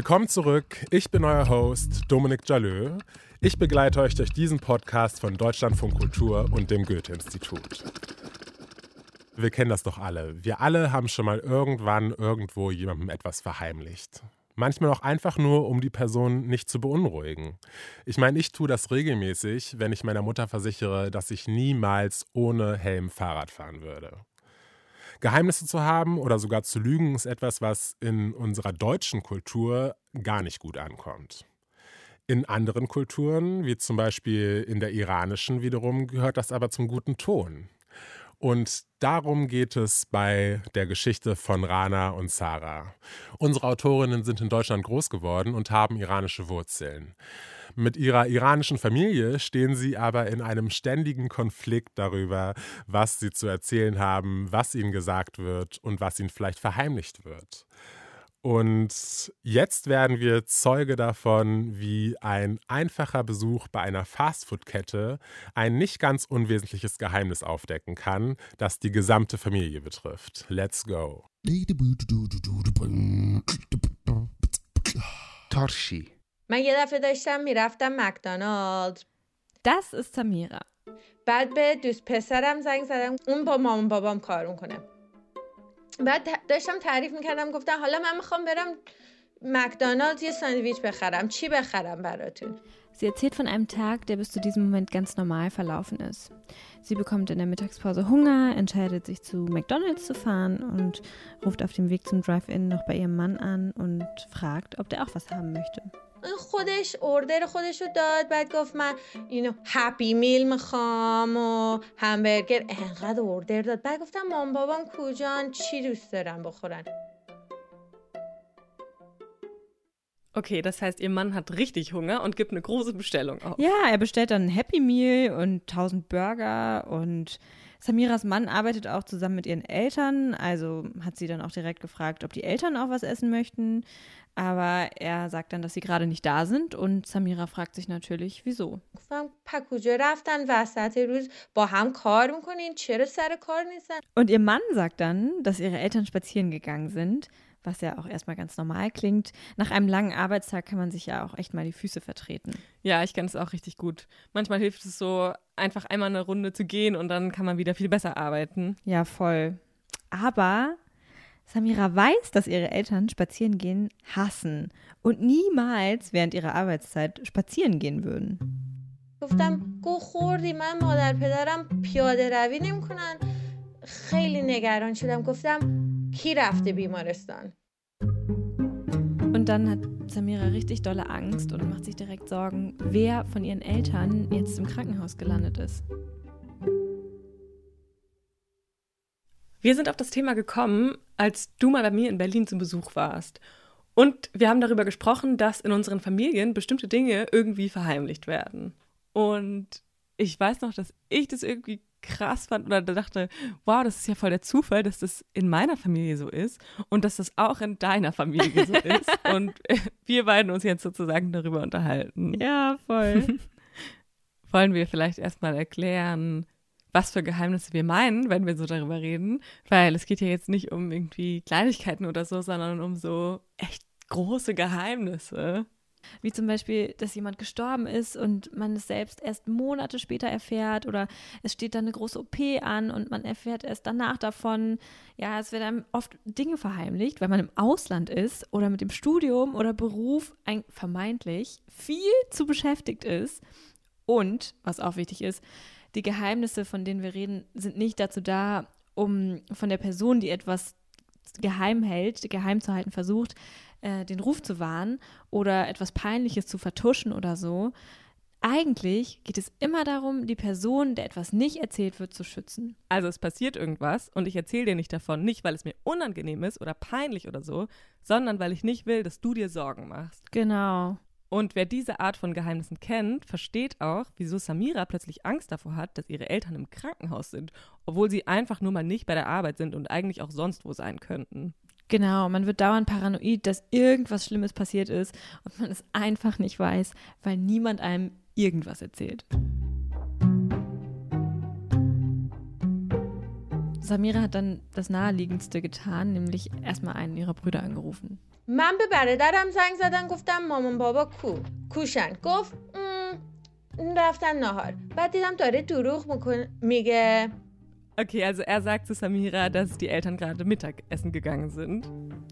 Willkommen zurück. Ich bin euer Host Dominik Jalö. Ich begleite euch durch diesen Podcast von Deutschlandfunk Kultur und dem Goethe-Institut. Wir kennen das doch alle. Wir alle haben schon mal irgendwann irgendwo jemandem etwas verheimlicht. Manchmal auch einfach nur, um die Person nicht zu beunruhigen. Ich meine, ich tue das regelmäßig, wenn ich meiner Mutter versichere, dass ich niemals ohne Helm Fahrrad fahren würde. Geheimnisse zu haben oder sogar zu lügen ist etwas, was in unserer deutschen Kultur gar nicht gut ankommt. In anderen Kulturen, wie zum Beispiel in der iranischen wiederum, gehört das aber zum guten Ton. Und darum geht es bei der Geschichte von Rana und Sarah. Unsere Autorinnen sind in Deutschland groß geworden und haben iranische Wurzeln. Mit ihrer iranischen Familie stehen sie aber in einem ständigen Konflikt darüber, was sie zu erzählen haben, was ihnen gesagt wird und was ihnen vielleicht verheimlicht wird. Und jetzt werden wir Zeuge davon, wie ein einfacher Besuch bei einer Fastfood-Kette ein nicht ganz unwesentliches Geheimnis aufdecken kann, das die gesamte Familie betrifft. Let's go. Torshi. من یه دفعه داشتم میرفتم مکدونالد Das ist Samira. بعد به دوست پسرم زنگ زدم اون با مامان بابام کار کنه بعد داشتم تعریف میکردم گفتم حالا من میخوام برم مکدونالد یه ساندویچ بخرم چی بخرم براتون Sie erzählt von einem Tag, der bis zu diesem Moment ganz normal verlaufen ist. Sie bekommt in der Mittagspause Hunger, entscheidet sich zu McDonald's zu fahren und ruft auf dem Weg zum Drive-In noch bei ihrem Mann an und fragt, ob der auch was haben möchte. خودش اوردر خودش رو داد بعد گفت من اینو هپی میل میخوام و همبرگر انقدر اوردر داد بعد گفتم مام بابام کجان چی دوست دارن بخورن Okay, das heißt, ihr Mann hat richtig Hunger und gibt eine große Bestellung auf. Ja, er bestellt dann ein Happy Meal und 1000 Burger und Samiras Mann arbeitet auch zusammen mit ihren Eltern, also hat sie dann auch direkt gefragt, ob die Eltern auch was essen möchten. Aber er sagt dann, dass sie gerade nicht da sind. Und Samira fragt sich natürlich, wieso. Und ihr Mann sagt dann, dass ihre Eltern spazieren gegangen sind, was ja auch erstmal ganz normal klingt. Nach einem langen Arbeitstag kann man sich ja auch echt mal die Füße vertreten. Ja, ich kenne es auch richtig gut. Manchmal hilft es so, einfach einmal eine Runde zu gehen und dann kann man wieder viel besser arbeiten. Ja, voll. Aber Samira weiß, dass ihre Eltern spazieren gehen hassen und niemals während ihrer Arbeitszeit spazieren gehen würden. گفتم گو خوردی من مادر پدرم پیاده روی نمیکنن خیلی نگران شدم گفتم کی رفته بیمارستان Und dann hat Samira richtig dolle Angst und macht sich direkt Sorgen, wer von ihren Eltern jetzt im Krankenhaus gelandet ist. Wir sind auf das Thema gekommen, als du mal bei mir in Berlin zum Besuch warst. Und wir haben darüber gesprochen, dass in unseren Familien bestimmte Dinge irgendwie verheimlicht werden. Und ich weiß noch, dass ich das irgendwie krass fand oder dachte, wow, das ist ja voll der Zufall, dass das in meiner Familie so ist und dass das auch in deiner Familie so ist. Und wir beiden uns jetzt sozusagen darüber unterhalten. Ja, voll. Wollen wir vielleicht erstmal erklären, was für Geheimnisse wir meinen, wenn wir so darüber reden, weil es geht ja jetzt nicht um irgendwie Kleinigkeiten oder so, sondern um so echt große Geheimnisse. Wie zum Beispiel, dass jemand gestorben ist und man es selbst erst Monate später erfährt oder es steht dann eine große OP an und man erfährt erst danach davon. Ja, es werden einem oft Dinge verheimlicht, weil man im Ausland ist oder mit dem Studium oder Beruf ein, vermeintlich viel zu beschäftigt ist. Und, was auch wichtig ist, die Geheimnisse, von denen wir reden, sind nicht dazu da, um von der Person, die etwas geheim hält, geheim zu halten versucht, äh, den Ruf zu wahren oder etwas Peinliches zu vertuschen oder so. Eigentlich geht es immer darum, die Person, der etwas nicht erzählt wird, zu schützen. Also es passiert irgendwas und ich erzähle dir nicht davon, nicht weil es mir unangenehm ist oder peinlich oder so, sondern weil ich nicht will, dass du dir Sorgen machst. Genau. Und wer diese Art von Geheimnissen kennt, versteht auch, wieso Samira plötzlich Angst davor hat, dass ihre Eltern im Krankenhaus sind, obwohl sie einfach nur mal nicht bei der Arbeit sind und eigentlich auch sonst wo sein könnten. Genau, man wird dauernd paranoid, dass irgendwas Schlimmes passiert ist und man es einfach nicht weiß, weil niemand einem irgendwas erzählt. Samira hat dann das Naheliegendste getan, nämlich erstmal einen ihrer Brüder angerufen. من به برادرم زنگ زدم گفتم مامان بابا کو کوشن گفت "م، رفتن نهار بعد دیدم داره دروغ میکن میگه Okay, also er sagt zu Samira, dass die Eltern gerade Mittagessen gegangen sind.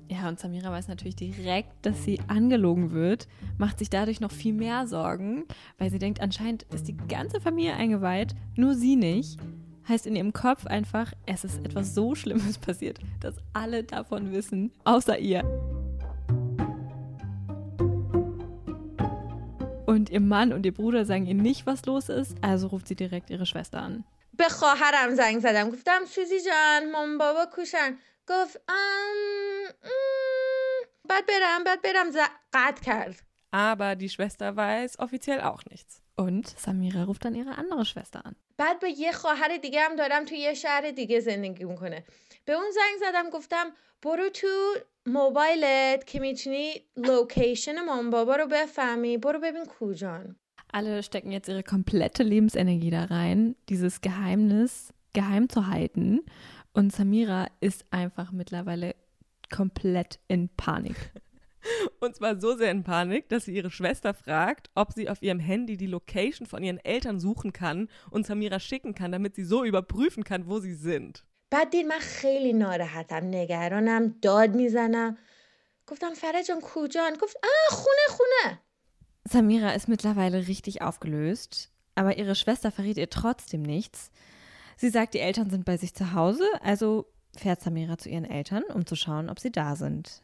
Ja, und Samira weiß natürlich direkt, dass sie angelogen wird, macht sich dadurch noch viel mehr Sorgen, weil sie denkt, anscheinend ist die ganze Familie eingeweiht, nur sie nicht. Heißt in ihrem Kopf einfach, es ist etwas so Schlimmes passiert, dass alle davon wissen, außer ihr. Und ihr Mann und ihr Bruder sagen ihr nicht, was los ist, also ruft sie direkt ihre Schwester an. به خواهرم زنگ زدم. گفتم سوزی جان مامان بابا کوشن. گفت ام ام، بعد برم بعد برم. قطع کرد. Aber die Schwester weiß offiziell auch nichts. Und Samira ruft dann ihre andere Schwester an. بعد به یه خواهر دیگه هم دارم توی یه شهر دیگه زندگی می‌کنه. به اون زنگ زدم گفتم برو تو موبایلت که می‌تونی لوکیشن مامان بابا رو بفهمی. برو ببین کجان Alle stecken jetzt ihre komplette Lebensenergie da rein, dieses Geheimnis geheim zu halten. Und Samira ist einfach mittlerweile komplett in Panik. Und zwar so sehr in Panik, dass sie ihre Schwester fragt, ob sie auf ihrem Handy die Location von ihren Eltern suchen kann und Samira schicken kann, damit sie so überprüfen kann, wo sie sind. بعد دید من خیلی ناراحتم نگرانم داد میزنم گفتم فرج جان کجان گفت آه خونه خونه Samira ist mittlerweile richtig aufgelöst, aber ihre Schwester verrät ihr trotzdem nichts. Sie sagt, die Eltern sind bei sich zu Hause, also fährt Samira zu ihren Eltern, um zu schauen, ob sie da sind.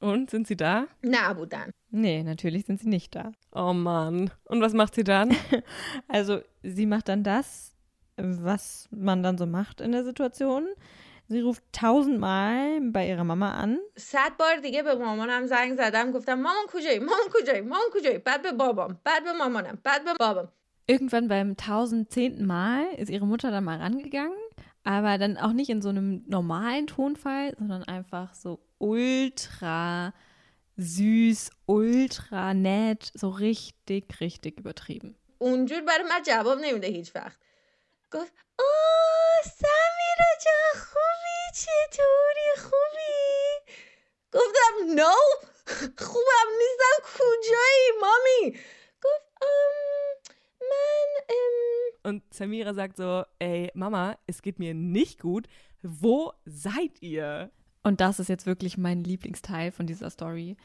Und sind sie da? Na, aber dann. Nee, natürlich sind sie nicht da. Oh Mann. Und was macht sie dann? also, sie macht dann das, was man dann so macht in der Situation. Sie ruft tausendmal bei ihrer Mama an. صد بار دیگه به مامانم زنگ زدم گفتم مامان کجایی مامان کجایی مامان کجایی بعد به بابام بعد به مامانم بعد به بابام Irgendwann beim tausendzehnten Mal ist ihre Mutter dann mal rangegangen, aber dann auch nicht in so einem normalen Tonfall, sondern einfach so ultra süß, ultra nett, so richtig, richtig übertrieben. اونجور برای من جواب نمیده هیچ وقت گفت آه سمیرا جان خوبی چطوری خوبی گفتم نو خوبم نیستم کجایی مامی گفت ام من ام Und Samira sagt so, ey, Mama, es geht mir nicht gut. Wo seid ihr? Und das ist jetzt wirklich mein Lieblingsteil von dieser Story,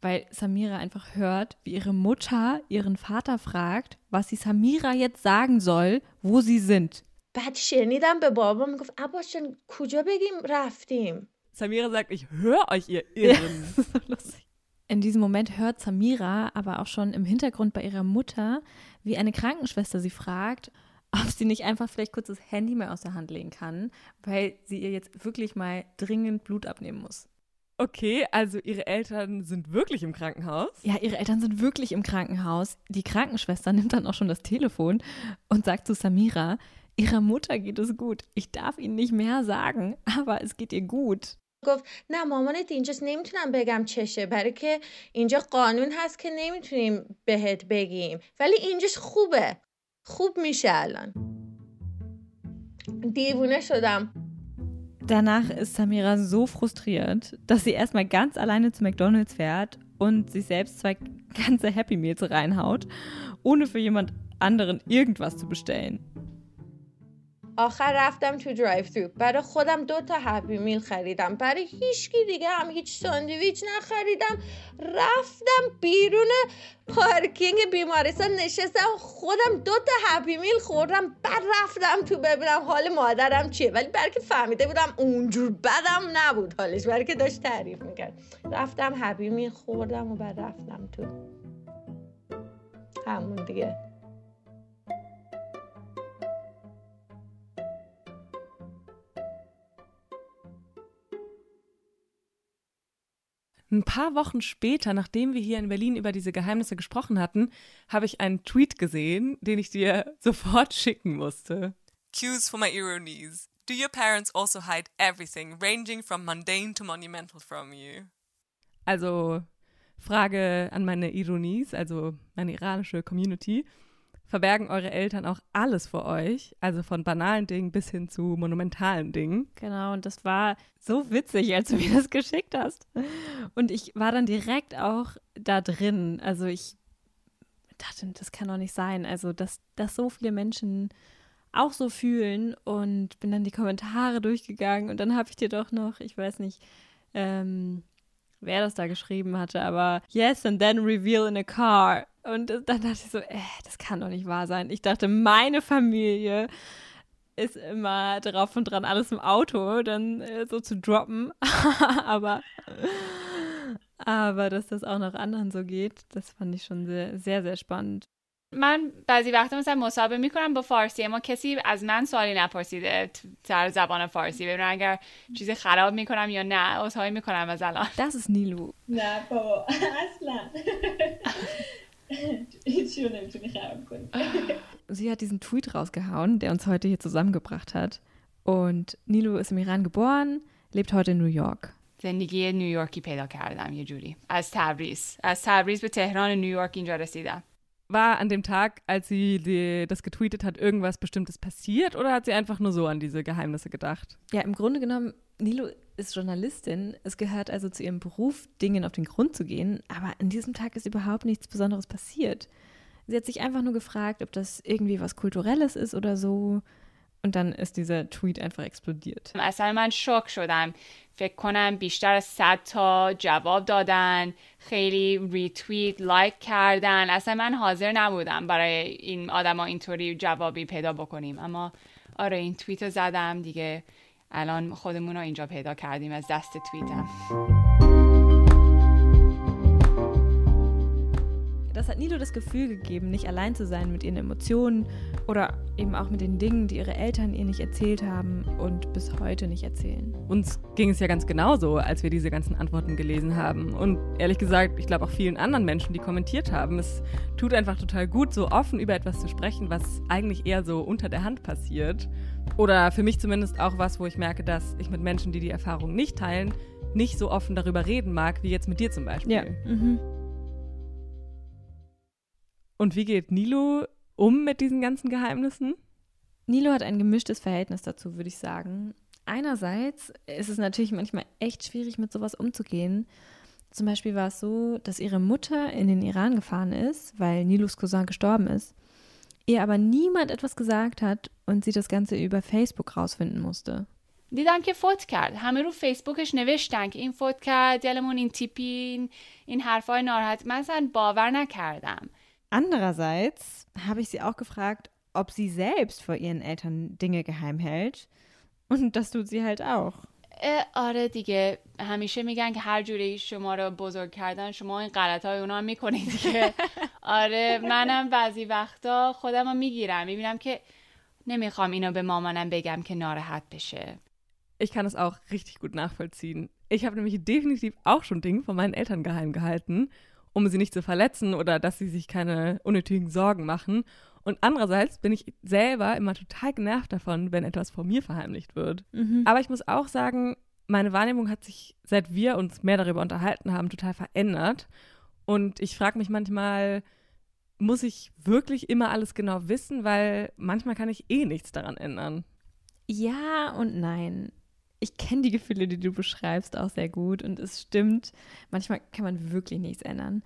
weil Samira einfach hört, wie ihre Mutter ihren Vater fragt, was sie Samira jetzt sagen soll, wo sie sind. بعد شنیدم به بابام میگفت عباس جان کجا بگیم رفتیم Samira sagt, ich höre euch, ihr Irren. Das ist so lustig. In diesem Moment hört Samira aber auch schon im Hintergrund bei ihrer Mutter, wie eine Krankenschwester sie fragt, ob sie nicht einfach vielleicht kurz das Handy mal aus der Hand legen kann, weil sie ihr jetzt wirklich mal dringend Blut abnehmen muss. Okay, also ihre Eltern sind wirklich im Krankenhaus. Ja, ihre Eltern sind wirklich im Krankenhaus. Die Krankenschwester nimmt dann auch schon das Telefon und sagt zu Samira, ihrer Mutter geht es gut. Ich darf Ihnen nicht mehr sagen, aber es geht ihr gut. گفت نه مامانت اینجاست نمیتونم بگم چشه برای که اینجا قانون هست که نمیتونیم بهت بگیم ولی اینجاش خوبه خوب میشه الان دیوونه شدم Danach ist Samira so frustriert, dass sie erstmal ganz alleine zu McDonalds fährt und sich selbst zwei ganze Happy Meals reinhaut, ohne für jemand anderen irgendwas zu bestellen. آخر رفتم تو درایو ترو برای خودم دو تا هپی میل خریدم. برای هیچکی دیگه هم هیچ ساندویچ نخریدم. رفتم بیرون پارکینگ بیمارستان نشستم خودم دو تا هپی میل خوردم. بعد رفتم تو ببینم حال مادرم چیه. ولی برای که فهمیده بودم اونجور بدم نبود حالش. برای که داشت تعریف می‌کرد. رفتم هپی میل خوردم و بعد رفتم تو همون دیگه. Ein paar Wochen später, nachdem wir hier in Berlin über diese Geheimnisse gesprochen hatten, habe ich einen Tweet gesehen, den ich dir sofort schicken musste. Cues for my ironies. Do your parents also hide everything, ranging from mundane to monumental from you? Also, Frage an meine Ironies, also meine iranische Community. Verbergen eure Eltern auch alles vor euch, also von banalen Dingen bis hin zu monumentalen Dingen? Genau, und das war so witzig, als du mir das geschickt hast. Und ich war dann direkt auch da drin. Also ich dachte, das kann doch nicht sein. Also, dass, dass so viele Menschen auch so fühlen und bin dann die Kommentare durchgegangen und dann habe ich dir doch noch, ich weiß nicht, ähm, wer das da geschrieben hatte, aber yes and then reveal in a car. Und dann dachte ich so, äh, das kann doch nicht wahr sein. Ich dachte, meine Familie ist immer drauf und dran, alles im Auto dann äh, so zu droppen. aber, aber dass das auch noch anderen so geht, das fand ich schon sehr, sehr, sehr spannend. من بعضی وقتا مثلا مصاحبه میکنم با فارسی اما کسی از من سوالی نپرسیده سر زبان فارسی ببینم اگر چیزی خراب میکنم یا نه عذرخواهی میکنم از الان Das ist Nilu. نه بابا اصلا هیچی رو نمیتونی خراب کنی Sie hat diesen Tweet rausgehauen, der uns heute hier zusammengebracht hat. Und Nilu ist im Iran geboren, lebt heute in New York. زندگی نیویورکی پیدا کردم یه جوری از تبریز از تبریز به تهران و نیویورک اینجا رسیدم war an dem Tag, als sie die, das getweetet hat, irgendwas Bestimmtes passiert oder hat sie einfach nur so an diese Geheimnisse gedacht? Ja, im Grunde genommen, Nilu ist Journalistin. Es gehört also zu ihrem Beruf, Dingen auf den Grund zu gehen. Aber an diesem Tag ist überhaupt nichts Besonderes passiert. Sie hat sich einfach nur gefragt, ob das irgendwie was Kulturelles ist oder so. Und dann ist dieser Tweet einfach explodiert. اصلا من شok شدم. فکر کنم بیشتر از 100 تا جواب دادن خیلی ریتویت لایک کردن. اصلا من حاضر نبودم برای این آدما اینطوری جوابی پیدا بکنیم. اما آره این توییت رو زدم. دیگه الان خودمون رو اینجا پیدا کردیم از دست توییتم Das hat Nilo das Gefühl gegeben, nicht allein zu sein mit ihren Emotionen oder eben auch mit den Dingen, die ihre Eltern ihr nicht erzählt haben und bis heute nicht erzählen. Uns ging es ja ganz genauso, als wir diese ganzen Antworten gelesen haben. Und ehrlich gesagt, ich glaube auch vielen anderen Menschen, die kommentiert haben, es tut einfach total gut, so offen über etwas zu sprechen, was eigentlich eher so unter der Hand passiert. Oder für mich zumindest auch was, wo ich merke, dass ich mit Menschen, die die Erfahrung nicht teilen, nicht so offen darüber reden mag, wie jetzt mit dir zum Beispiel. Ja. Mhm. Und wie geht Nilo um mit diesen ganzen Geheimnissen? Nilo hat ein gemischtes Verhältnis dazu, würde ich sagen. Einerseits ist es natürlich manchmal echt schwierig, mit sowas umzugehen. Zum Beispiel war es so, dass ihre Mutter in den Iran gefahren ist, weil Nilos Cousin gestorben ist. Ihr aber niemand etwas gesagt hat und sie das Ganze über Facebook rausfinden musste. دیدم که فوت کرد همه رو فیسبوکش نوشتن که این فوت کرد دلمون این تیپی این, این حرفای ناراحت من اصلا باور نکردم Andererseits habe ich sie auch gefragt, ob sie selbst vor ihren Eltern Dinge geheim hält. Und das tut sie halt auch. اه، آره دیگه همیشه میگن که هر جوری شما رو بزرگ کردن شما این غلط های اونا هم میکنید دیگه آره منم بعضی وقتا خودم رو میگیرم میبینم که نمیخوام اینو به مامانم بگم که ناراحت بشه Ich kann es auch richtig gut nachvollziehen. Ich habe nämlich definitiv auch schon Dinge von meinen Eltern geheim gehalten, um sie nicht zu verletzen oder dass sie sich keine unnötigen Sorgen machen. Und andererseits bin ich selber immer total genervt davon, wenn etwas vor mir verheimlicht wird. Aber ich muss auch sagen, meine Wahrnehmung hat sich, seit wir uns mehr darüber unterhalten haben, total verändert. Und ich frage mich manchmal, muss ich wirklich immer alles genau wissen, weil manchmal kann ich eh nichts daran ändern. Ja und nein. Ich kenne die Gefühle, die du beschreibst, auch sehr gut. Und es stimmt, manchmal kann man wirklich nichts ändern.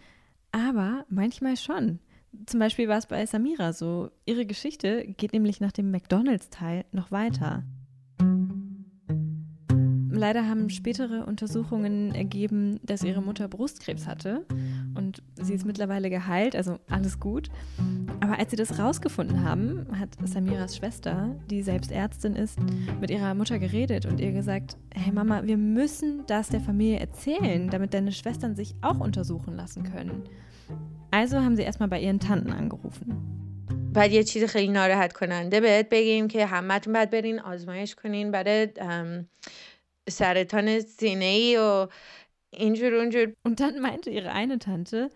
Aber manchmal schon. Zum Beispiel war es bei Samira so. Ihre Geschichte geht nämlich nach dem McDonalds-Teil noch weiter. Leider haben spätere Untersuchungen ergeben, dass ihre Mutter Brustkrebs hatte und sie ist mittlerweile geheilt, also alles gut. Aber als sie das rausgefunden haben, hat Samiras Schwester, die selbst Ärztin ist, mit ihrer Mutter geredet und ihr gesagt, hey Mama, wir müssen das der Familie erzählen, damit deine Schwestern sich auch untersuchen lassen können. Also haben sie erstmal bei ihren Tanten angerufen. بعد یه چیز خیلی ناراحت کننده بهت بگیم که همتون باید برین آزمایش کنین برای ام، سرطان سینه ای و اینجور اونجور Und dann meinte ihre eine Tante,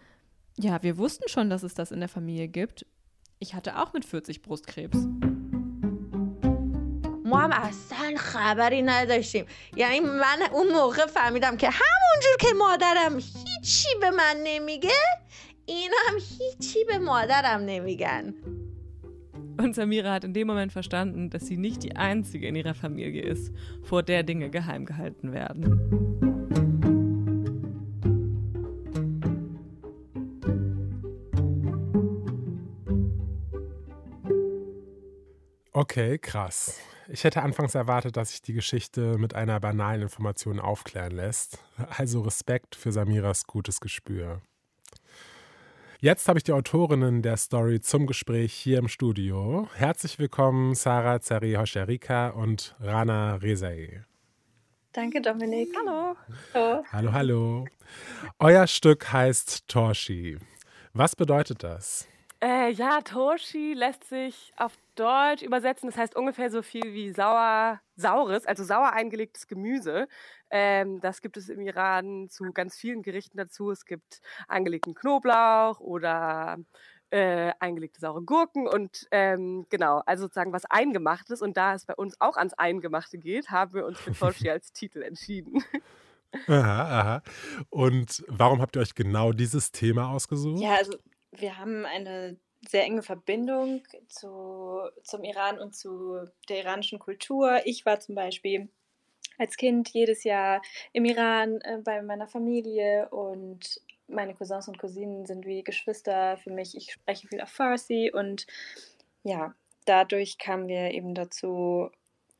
ja, wir wussten schon, dass es das in der Familie gibt. Ich hatte auch mit 40 Brustkrebs. ما هم اصلا خبری نداشتیم یعنی من اون موقع فهمیدم که همونجور که مادرم هیچی به من نمیگه اینا هم هیچی به مادرم نمیگن Und Samira hat in dem Moment verstanden, dass sie nicht die Einzige in ihrer Familie ist, vor der Dinge geheim gehalten werden. Okay, krass. Ich hätte anfangs erwartet, dass sich die Geschichte mit einer banalen Information aufklären lässt. Also Respekt für Samiras gutes Gespür. Jetzt habe ich die Autorinnen der Story zum Gespräch hier im Studio. Herzlich willkommen Sarah Zari Hoscherika und Rana Rezai. Danke, Dominik. Hallo. Hallo. Hallo, hallo. Euer Stück heißt Torshi. Was bedeutet das? Äh, ja, Toshi lässt sich auf Deutsch übersetzen. Das heißt ungefähr so viel wie sauer, saures, also sauer eingelegtes Gemüse. Ähm, das gibt es im Iran zu ganz vielen Gerichten dazu. Es gibt eingelegten Knoblauch oder äh, eingelegte saure Gurken und ähm, genau, also sozusagen was Eingemachtes. Und da es bei uns auch ans Eingemachte geht, haben wir uns für Toshi als Titel entschieden. Aha, aha. Und warum habt ihr euch genau dieses Thema ausgesucht? Ja, also wir haben eine sehr enge Verbindung zu, zum Iran und zu der iranischen Kultur. Ich war zum Beispiel als Kind jedes Jahr im Iran äh, bei meiner Familie und meine Cousins und Cousinen sind wie Geschwister für mich. Ich spreche viel auf Farsi und ja, dadurch kamen wir eben dazu,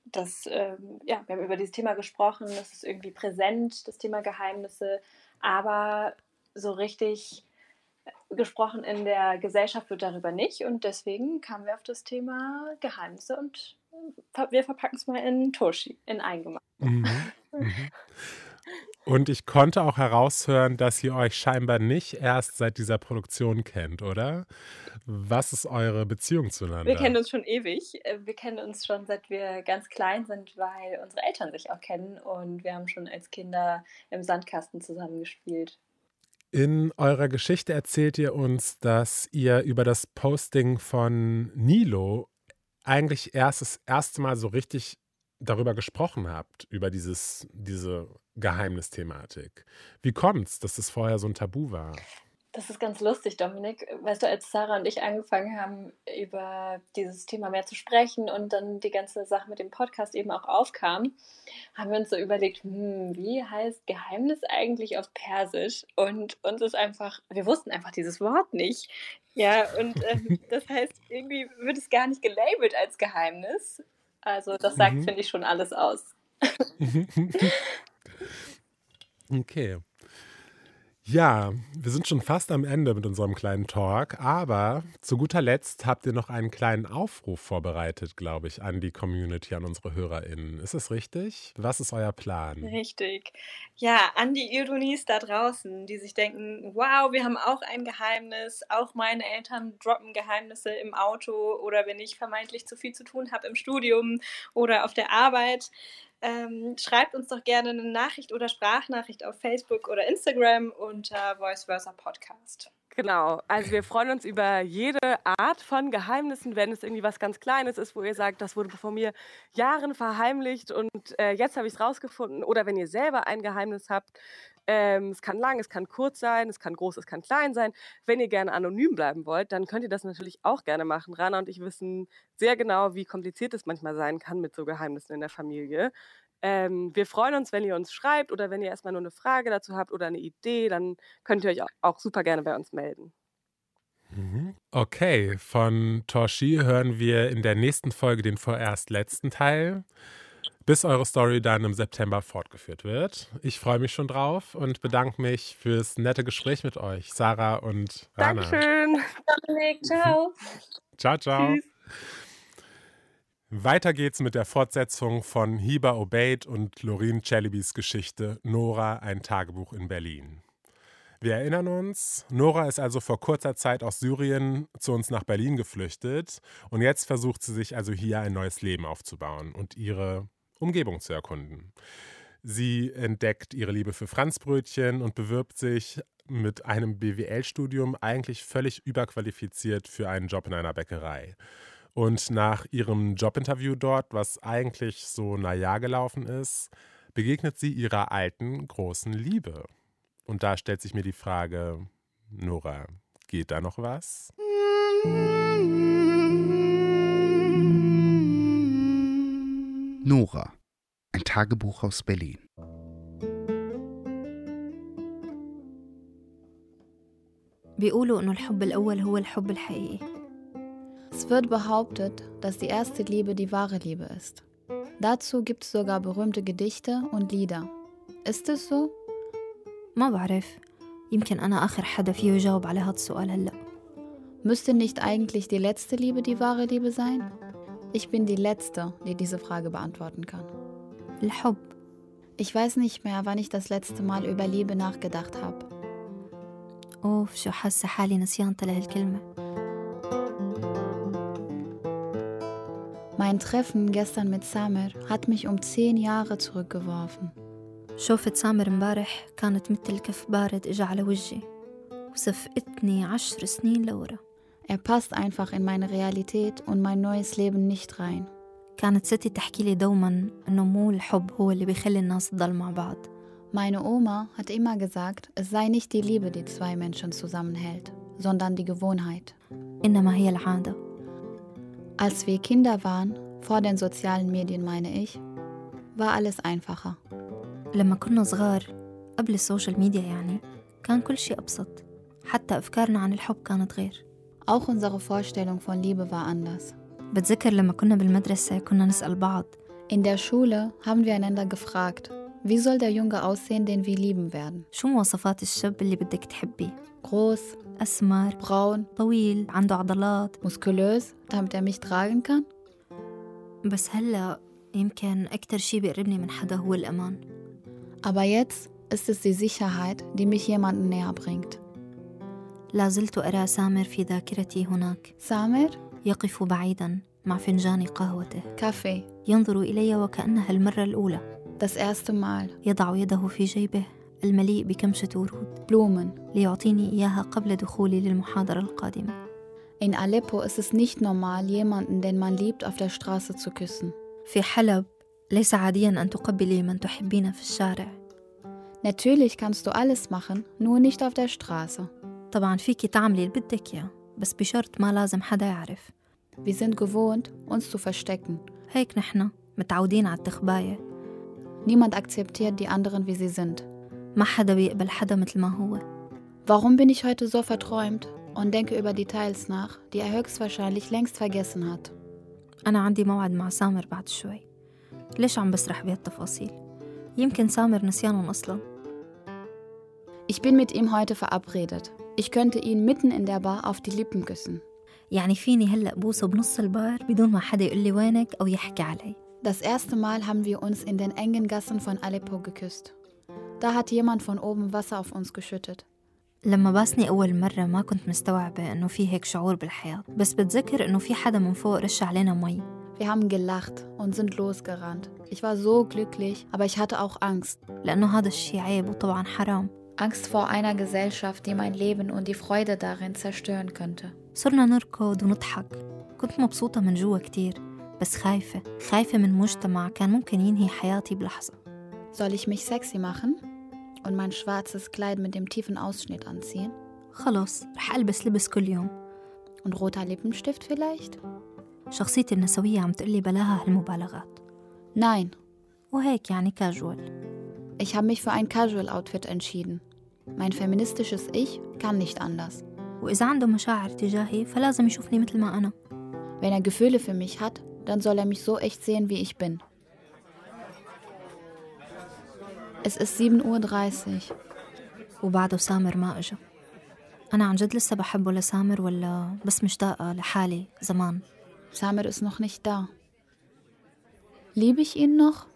dass, ähm, ja, wir haben über dieses Thema gesprochen, das ist irgendwie präsent, das Thema Geheimnisse, aber so richtig gesprochen in der Gesellschaft wird darüber nicht und deswegen kamen wir auf das Thema Geheimnisse und ver- wir verpacken es mal in Toshi, in Eingemacht. Mhm. Mhm. Und ich konnte auch heraushören, dass ihr euch scheinbar nicht erst seit dieser Produktion kennt, oder? Was ist eure Beziehung zueinander? Wir kennen uns schon ewig. Äh, Wir kennen uns schon seit wir ganz klein sind, weil unsere Eltern sich auch kennen und wir haben schon als Kinder im Sandkasten zusammengespielt. In eurer Geschichte erzählt ihr uns, dass ihr über das Posting von Nilo eigentlich erst das erste Mal so richtig darüber gesprochen habt, über dieses, diese Geheimnisthematik. Wie kommt's, dass das vorher so ein Tabu war? Das ist ganz lustig, Dominik. Weißt du, als Sarah und ich angefangen haben, über dieses Thema mehr zu sprechen und dann die ganze Sache mit dem Podcast eben auch aufkam, haben wir uns so überlegt, hm, wie heißt Geheimnis eigentlich auf Persisch? Und uns ist einfach, wir wussten einfach dieses Wort nicht. Ja, und ähm, das heißt, irgendwie wird es gar nicht gelabelt als Geheimnis. Also das sagt, Mhm. finde ich, schon alles aus. Okay. Ja, wir sind schon fast am Ende mit unserem kleinen Talk, aber zu guter Letzt habt ihr noch einen kleinen Aufruf vorbereitet, glaube ich, an die Community, an unsere HörerInnen. Ist es richtig? Was ist euer Plan? Richtig. Ja, an die Ironies da draußen, die sich denken, wow, wir haben auch ein Geheimnis, auch meine Eltern droppen Geheimnisse im Auto oder wenn ich vermeintlich zu viel zu tun habe im Studium oder auf der Arbeit. Ähm, schreibt uns doch gerne eine Nachricht oder Sprachnachricht auf Facebook oder Instagram unter Voice Versa Podcast. Genau, also wir freuen uns über jede Art von Geheimnissen, wenn es irgendwie was ganz Kleines ist, wo ihr sagt, das wurde vor mir Jahren verheimlicht und äh, jetzt habe ich es rausgefunden. Oder wenn ihr selber ein Geheimnis habt, ähm, es kann lang, es kann kurz sein, es kann groß, es kann klein sein. Wenn ihr gerne anonym bleiben wollt, dann könnt ihr das natürlich auch gerne machen. Rana und ich wissen sehr genau, wie kompliziert es manchmal sein kann mit so Geheimnissen in der Familie. Ähm, wir freuen uns, wenn ihr uns schreibt oder wenn ihr erstmal nur eine Frage dazu habt oder eine Idee, dann könnt ihr euch auch- super gerne bei uns melden. Mhm. Okay, von Torshi hören wir in der nächsten Folge den vorerst letzten Teil, bis eure Story dann im September fortgeführt wird. Ich freue mich schon drauf und bedanke mich fürs nette Gespräch mit euch, Sarah und Rana. Dankeschön. Dominik, ciao. Ciao, ciao. Tschüss. Weiter geht's mit der Fortsetzung von Hiba Obeid und Lorin Chalibis Geschichte Nora, ein Tagebuch in Berlin. Wir erinnern uns, Nora ist also vor kurzer Zeit aus Syrien zu uns nach Berlin geflüchtet und jetzt versucht sie sich also hier ein neues Leben aufzubauen und ihre Umgebung zu erkunden. Sie entdeckt ihre Liebe für Franzbrötchen und bewirbt sich mit einem BWL-Studium eigentlich völlig überqualifiziert für einen Job in einer Bäckerei. Und nach ihrem Jobinterview dort, was eigentlich so naja gelaufen ist, begegnet sie ihrer alten großen Liebe. Und da stellt sich mir die Frage, Nora, geht da noch was? Nora, ein Tagebuch aus Berlin. بيقولوا إنه الحب الأول هو الحب الحقيقي Es wird behauptet, dass die erste Liebe die wahre Liebe ist. Dazu gibt es sogar berühmte Gedichte und Lieder. Ist es so? ما بعرف يمكن أنا آخر حدا فيه يجاوب على هذا السؤال هلأ Müsste nicht eigentlich die letzte Liebe die wahre Liebe sein? Ich bin die Letzte, die diese Frage beantworten kann. الحب Ich weiß nicht mehr, wann ich das letzte Mal über Liebe nachgedacht habe. أوف شو حاسة حالي نسيانة لهالكلمة Mein Treffen gestern mit Samer hat mich um zehn Jahre zurückgeworfen. شوفة سامر امبارح كانت مثل كف بارد إجا على وجهي وسفقتني عشر سنين لورا Er passt einfach in meine Realität und mein neues Leben nicht rein. كانت ستي تحكي لي دوما إنه مو الحب هو اللي بيخلي الناس تضل مع بعض Meine Oma hat immer gesagt, es sei nicht die Liebe, die zwei Menschen zusammenhält, sondern die Gewohnheit. إنما هي العادة Als wir Kinder waren, vor den sozialen Medien meine ich, war alles einfacher. لما كنا صغار قبل السوشيال ميديا يعني كان كل شيء أبسط حتى أفكارنا عن الحب كانت غير Auch unsere Vorstellung von Liebe war anders. بتذكر لما كنا بالمدرسة كنا نسأل بعض In der Schule haben wir einander gefragt, wie soll der Junge aussehen, den wir lieben werden? شو مواصفات الشاب اللي بدك تحبيه Groß, أسمر braun, طويل عنده عضلات muskulös, damit er mich tragen kann? بس هلأ يمكن أكتر شي بيقربني من حدا هو الأمان Aber jetzt ist es die Sicherheit, die mich jemandem näher bringt. لا زلت أرى سامر في ذاكرتي هناك. Samer, يقف بعيدا مع فنجان قهوته. Kaffee, ينظر إلي وكأنها المرة الأولى. Das erste Mal, يضع يده في جيبه المليء بكمشة ورود. Blumen. ليعطيني إياها قبل دخولي للمحاضرة القادمة. In Aleppo ist es nicht normal, jemanden, den man liebt, auf der Straße zu küssen. في حلب ليس عاديا أن تقبلي من تحبين في الشارع. Natürlich kannst du alles machen, nur nicht auf der Straße. طبعا فيكي تعملي اللي بدك إياه بس بشرط ما لازم حدا يعرف Wir sind gewohnt, uns zu verstecken. هيك نحن متعودين على التخباية Niemand akzeptiert die anderen, wie sie sind. ما حدا بيقبل حدا مثل ما هو Warum bin ich heute so verträumt und denke über Details nach, die er höchstwahrscheinlich längst vergessen hat? أنا عندي موعد مع سامر بعد شوي ليش عم بسرح بهالتفاصيل يمكن سامر نسيانهم أصلا Ich bin mit ihm heute verabredet. Ich könnte ihn mitten in der Bar auf die Lippen küssen. يعني فيني هلأ بوسه بنص البار بدون ما حدا يقول لي وينك أو يحكي علي Das erste Mal haben wir uns in den engen Gassen von Aleppo geküsst. Da hat jemand von oben Wasser auf uns geschüttet. لما باسني أول مرة ما كنت مستوعبة إنه في هيك شعور بالحياة بس بتذكر إنه في حدا من فوق رش علينا مي Wir haben gelacht und sind losgerannt. Ich war so glücklich, aber ich hatte auch Angst. لأنه هذا الشي عيب وطبعا حرام Angst vor einer Gesellschaft, die mein Leben und die Freude darin zerstören könnte. صرنا نركض ونضحك كنت مبسوطة من جوا كتير بس خايفة خايفة من مجتمع كان ممكن ينهي حياتي بلحظة Soll ich mich sexy machen und mein schwarzes Kleid mit dem tiefen Ausschnitt anziehen? خلص رح ألبس لبس كل يوم Und roter Lippenstift vielleicht? شخصيتي النسوية عم تقلي بلاها هالمبالغات Nein, وهيك يعني كاجوال ich habe mich für ein Casual-Outfit entschieden. Mein feministisches Ich kann nicht anders. وإذا عنده مشاعر تجاهي فلازم يشوفني مثل ما أنا Wenn er Gefühle für mich hat, dann soll er mich so echt sehen, wie ich bin. Es ist 7.30 Uhr. وبعده سامر ما إجا أنا عن جد لسه بحبه لسامر ولا بس مشتاقة لحالي زمان Samir ist noch nicht da. Liebe ich ihn noch?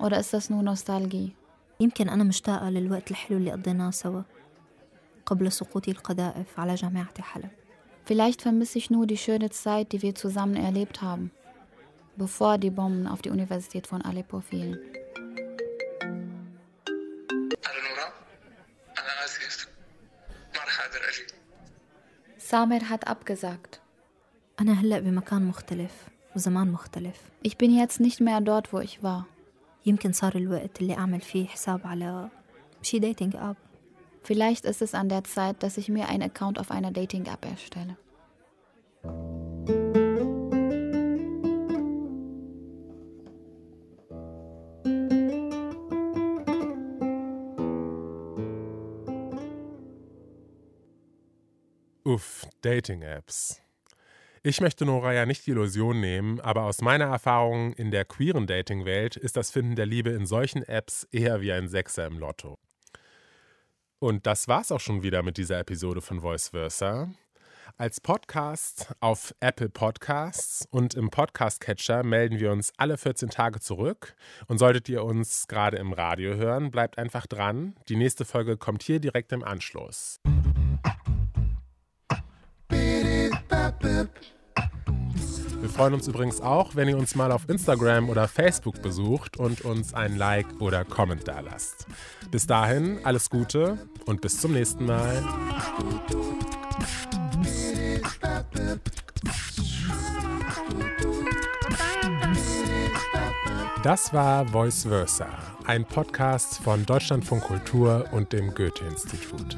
Oder ist das nur Nostalgie? يمكن أنا مشتاقة للوقت الحلو اللي قضيناه سوا قبل سقوط القذائف على جامعة حلب Vielleicht vermisse ich nur die schöne Zeit, die wir zusammen erlebt haben, bevor die Bomben auf die Universität von Aleppo fielen. Samir hat abgesagt. أنا هلأ بمكان مختلف وزمان مختلف Ich bin jetzt nicht mehr dort, wo ich war. يمكن صار الوقت اللي أعمل فيه حساب على شي ديتينج أب Vielleicht ist es an der Zeit, dass ich mir einen Account auf einer Dating-App erstelle. Uff, Dating-Apps. Ich möchte Nora ja nicht die Illusion nehmen, aber aus meiner Erfahrung in der queeren Dating-Welt ist das Finden der Liebe in solchen Apps eher wie ein Sechser im Lotto. Und das war's auch schon wieder mit dieser Episode von Voice Versa. Als Podcast auf Apple Podcasts und im Podcast-Catcher melden wir uns alle 14 Tage zurück. Und solltet ihr uns gerade im Radio hören, bleibt einfach dran. Die nächste Folge kommt hier direkt im Anschluss. Wir freuen uns übrigens auch, wenn ihr uns mal auf Instagram oder Facebook besucht und uns ein Like oder Comment da lasst. Bis dahin alles Gute und bis zum nächsten Mal. Das war Voice Versa, ein Podcast von Deutschlandfunk Kultur und dem Goethe-Institut.